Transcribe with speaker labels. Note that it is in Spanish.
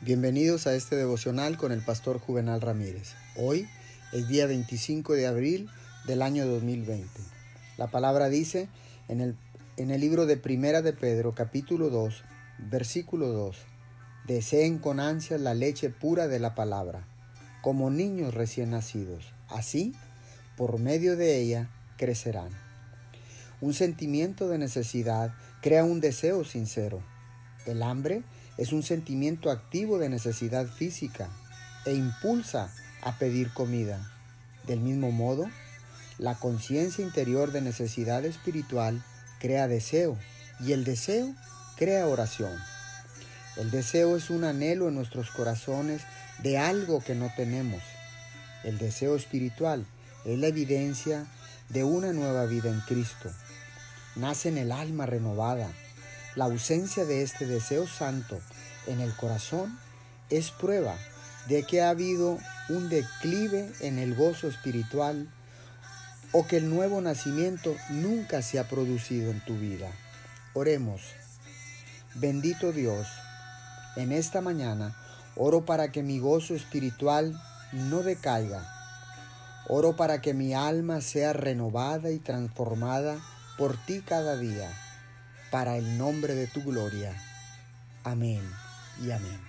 Speaker 1: Bienvenidos a este devocional con el pastor Juvenal Ramírez. Hoy es día 25 de abril del año 2020. La palabra dice en el, en el libro de Primera de Pedro, capítulo 2, versículo 2, deseen con ansia la leche pura de la palabra, como niños recién nacidos. Así, por medio de ella, crecerán. Un sentimiento de necesidad crea un deseo sincero. El hambre es un sentimiento activo de necesidad física e impulsa a pedir comida. Del mismo modo, la conciencia interior de necesidad espiritual crea deseo y el deseo crea oración. El deseo es un anhelo en nuestros corazones de algo que no tenemos. El deseo espiritual es la evidencia de una nueva vida en Cristo. Nace en el alma renovada la ausencia de este deseo santo en el corazón es prueba de que ha habido un declive en el gozo espiritual o que el nuevo nacimiento nunca se ha producido en tu vida. Oremos. Bendito Dios, en esta mañana oro para que mi gozo espiritual no decaiga. Oro para que mi alma sea renovada y transformada por ti cada día para el nombre de tu gloria. Amén y amén.